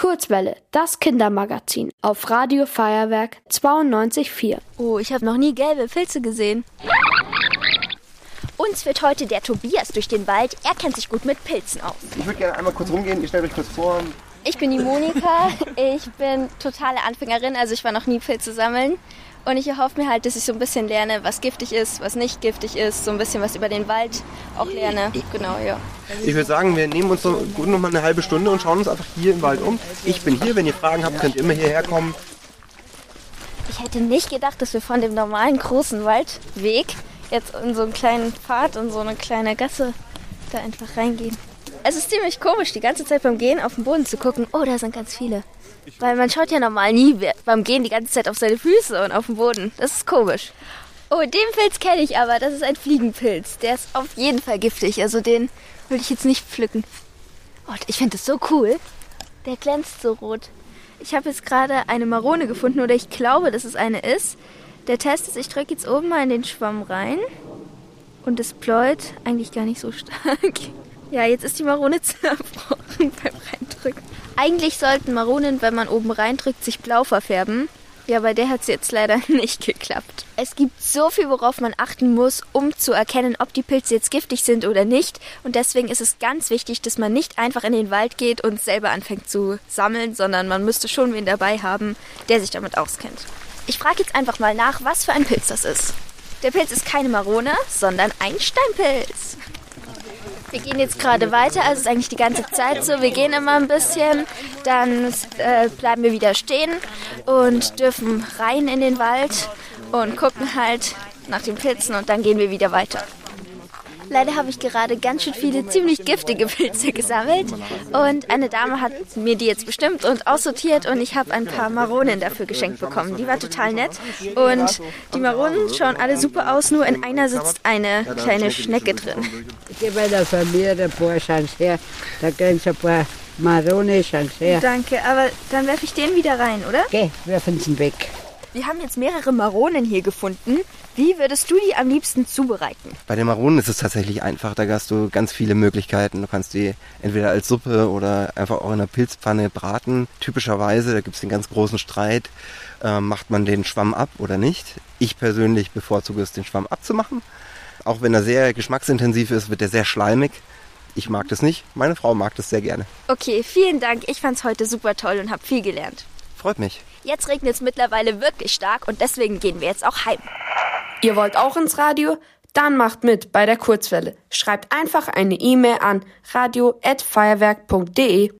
Kurzwelle, das Kindermagazin auf Radio Feuerwerk 92.4. Oh, ich habe noch nie gelbe Pilze gesehen. Uns führt heute der Tobias durch den Wald. Er kennt sich gut mit Pilzen aus. Ich würde gerne einmal kurz rumgehen, ihr stellt euch kurz vor. Ich bin die Monika. Ich bin totale Anfängerin, also ich war noch nie Pilze sammeln. Und ich erhoffe mir halt, dass ich so ein bisschen lerne, was giftig ist, was nicht giftig ist, so ein bisschen was über den Wald auch lerne. Genau, ja. Ich würde sagen, wir nehmen uns so gut noch mal eine halbe Stunde und schauen uns einfach hier im Wald um. Ich bin hier, wenn ihr Fragen habt, könnt ihr immer hierher kommen. Ich hätte nicht gedacht, dass wir von dem normalen großen Waldweg jetzt in so einen kleinen Pfad und so eine kleine Gasse da einfach reingehen. Es ist ziemlich komisch, die ganze Zeit beim Gehen auf den Boden zu gucken. Oh, da sind ganz viele. Weil man schaut ja normal nie beim Gehen die ganze Zeit auf seine Füße und auf den Boden. Das ist komisch. Oh, den Pilz kenne ich aber. Das ist ein Fliegenpilz. Der ist auf jeden Fall giftig. Also den würde ich jetzt nicht pflücken. Oh, ich finde das so cool. Der glänzt so rot. Ich habe jetzt gerade eine Marone gefunden oder ich glaube, dass es eine ist. Der Test ist, ich drücke jetzt oben mal in den Schwamm rein. Und es pläut eigentlich gar nicht so stark. Ja, jetzt ist die Marone zerbrochen beim Reindrücken. Eigentlich sollten Maronen, wenn man oben reindrückt, sich blau verfärben. Ja, bei der hat es jetzt leider nicht geklappt. Es gibt so viel, worauf man achten muss, um zu erkennen, ob die Pilze jetzt giftig sind oder nicht. Und deswegen ist es ganz wichtig, dass man nicht einfach in den Wald geht und selber anfängt zu sammeln, sondern man müsste schon wen dabei haben, der sich damit auskennt. Ich frage jetzt einfach mal nach, was für ein Pilz das ist. Der Pilz ist keine Marone, sondern ein Steinpilz. Wir gehen jetzt gerade weiter, also es ist eigentlich die ganze Zeit so. Wir gehen immer ein bisschen, dann äh, bleiben wir wieder stehen und dürfen rein in den Wald und gucken halt nach den Pilzen und dann gehen wir wieder weiter. Leider habe ich gerade ganz schön viele ziemlich giftige Pilze gesammelt und eine Dame hat mir die jetzt bestimmt und aussortiert und ich habe ein paar Maronen dafür geschenkt bekommen. Die war total nett und die Maronen schauen alle super aus, nur in einer sitzt eine kleine Schnecke drin. Ich gebe von mir ein paar Chance her, da gehen so ein paar Marone Chance her. Danke, aber dann werfe ich den wieder rein, oder? Geh, werfen sie weg. Wir haben jetzt mehrere Maronen hier gefunden. Wie würdest du die am liebsten zubereiten? Bei den Maronen ist es tatsächlich einfach. Da hast du ganz viele Möglichkeiten. Du kannst die entweder als Suppe oder einfach auch in einer Pilzpfanne braten. Typischerweise, da gibt es den ganz großen Streit, äh, macht man den Schwamm ab oder nicht. Ich persönlich bevorzuge es, den Schwamm abzumachen. Auch wenn er sehr geschmacksintensiv ist, wird er sehr schleimig. Ich mag das nicht. Meine Frau mag das sehr gerne. Okay, vielen Dank. Ich fand es heute super toll und habe viel gelernt. Freut mich. Jetzt regnet es mittlerweile wirklich stark und deswegen gehen wir jetzt auch heim. Ihr wollt auch ins Radio? Dann macht mit bei der Kurzwelle. Schreibt einfach eine E-Mail an radio@feuerwerk.de.